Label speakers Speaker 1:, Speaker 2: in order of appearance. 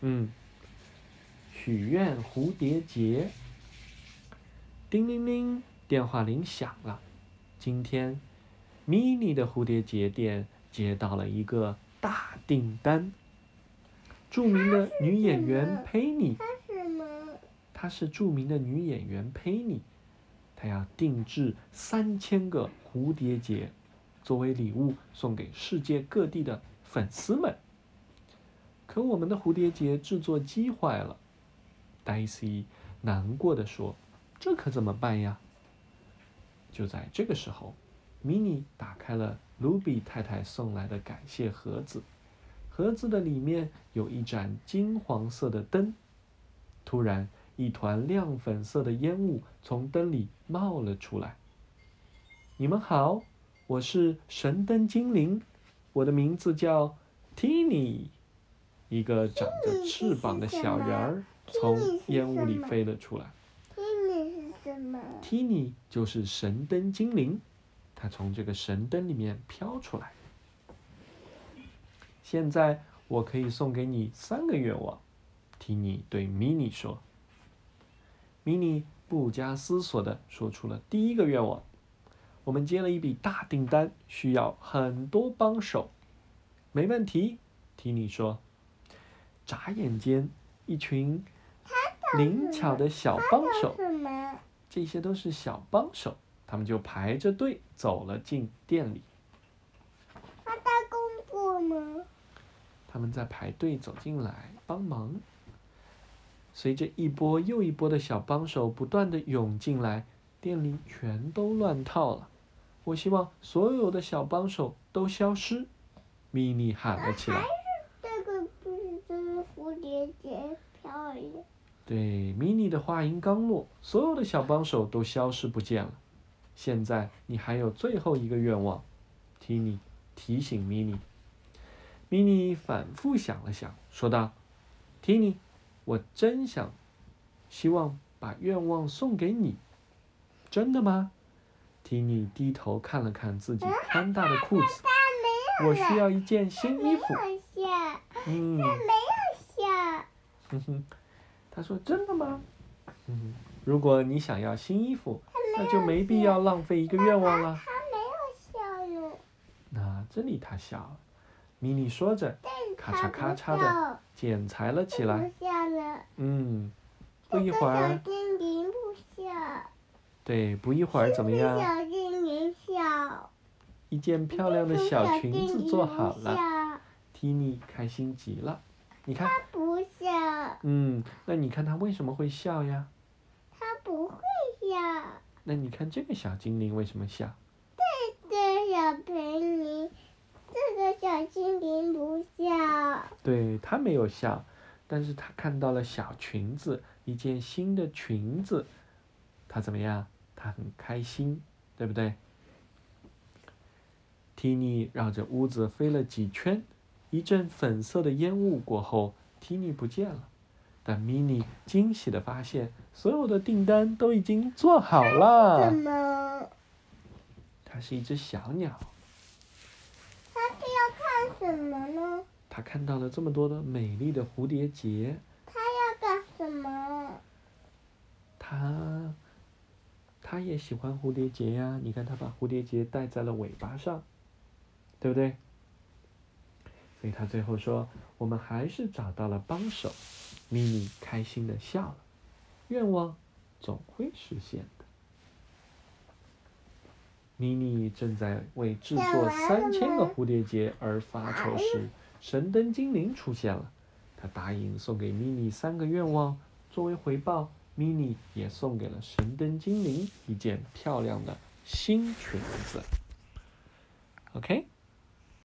Speaker 1: 嗯，许愿蝴蝶结。叮铃铃，电话铃响了。今天，mini 的蝴蝶结店接到了一个大订单。著名的女演员佩妮，
Speaker 2: 她什么？
Speaker 1: 她是著名的女演员佩妮，她要定制三千个蝴蝶结，作为礼物送给世界各地的粉丝们。可我们的蝴蝶结制作机坏了，黛西难过的说。这可怎么办呀？就在这个时候，米妮打开了卢比太太送来的感谢盒子，盒子的里面有一盏金黄色的灯。突然，一团亮粉色的烟雾从灯里冒了出来。你们好，我是神灯精灵，我的名字叫 Tini。一个长着翅膀的小人儿从烟雾里飞了出来。Tini 就是神灯精灵，它从这个神灯里面飘出来。现在我可以送给你三个愿望，Tini 对 Mini 说。Mini 不加思索的说出了第一个愿望：我们接了一笔大订单，需要很多帮手。没问题，Tini 说。眨眼间，一群灵巧的小帮手。这些都是小帮手，他们就排着队走了进店里。
Speaker 2: 他在工作吗？
Speaker 1: 他们在排队走进来帮忙。随着一波又一波的小帮手不断的涌进来，店里全都乱套了。我希望所有的小帮手都消失。米妮喊了起来。
Speaker 2: 这个不是这是蝴蝶结，漂亮。
Speaker 1: 对，米妮的话音刚落，所有的小帮手都消失不见了。现在你还有最后一个愿望，提尼提醒米妮。米妮反复想了想，说道：“提尼，我真想，希望把愿望送给你。真的吗？”提尼低头看了看自己宽大的裤子，我需要一件新衣服。
Speaker 2: 嗯，没有笑。
Speaker 1: 哼哼。他说：“真的吗？嗯，如果你想要新衣服，那就没必要浪费一个愿望了。”
Speaker 2: 他没有笑哟。
Speaker 1: 那这里他笑了。米妮说着，咔嚓咔嚓的剪裁了起来。
Speaker 2: 不笑了。
Speaker 1: 嗯，不一会儿。对，不一会儿怎么样？
Speaker 2: 小精灵笑。
Speaker 1: 一件漂亮的小裙子做好了。提尼开心极了。你看不笑。嗯，那你看他为什么会笑呀？
Speaker 2: 他不会笑。
Speaker 1: 那你看这个小精灵为什么笑？
Speaker 2: 这个小精灵，这个小精灵不笑。
Speaker 1: 对他没有笑，但是他看到了小裙子，一件新的裙子，他怎么样？他很开心，对不对？提尼绕着屋子飞了几圈，一阵粉色的烟雾过后，提尼不见了。但米妮惊喜的发现，所有的订单都已经做好了。它是一只小鸟。
Speaker 2: 它是要看什么呢？
Speaker 1: 它看到了这么多的美丽的蝴蝶结。
Speaker 2: 它要干什么？
Speaker 1: 它，它也喜欢蝴蝶结呀。你看，它把蝴蝶结戴在了尾巴上，对不对？所以他最后说：“我们还是找到了帮手。”咪咪开心的笑了，愿望总会实现的。咪咪正在为制作三千个蝴蝶结而发愁时，神灯精灵出现了。他答应送给咪咪三个愿望，作为回报，咪咪也送给了神灯精灵一件漂亮的新裙子。OK。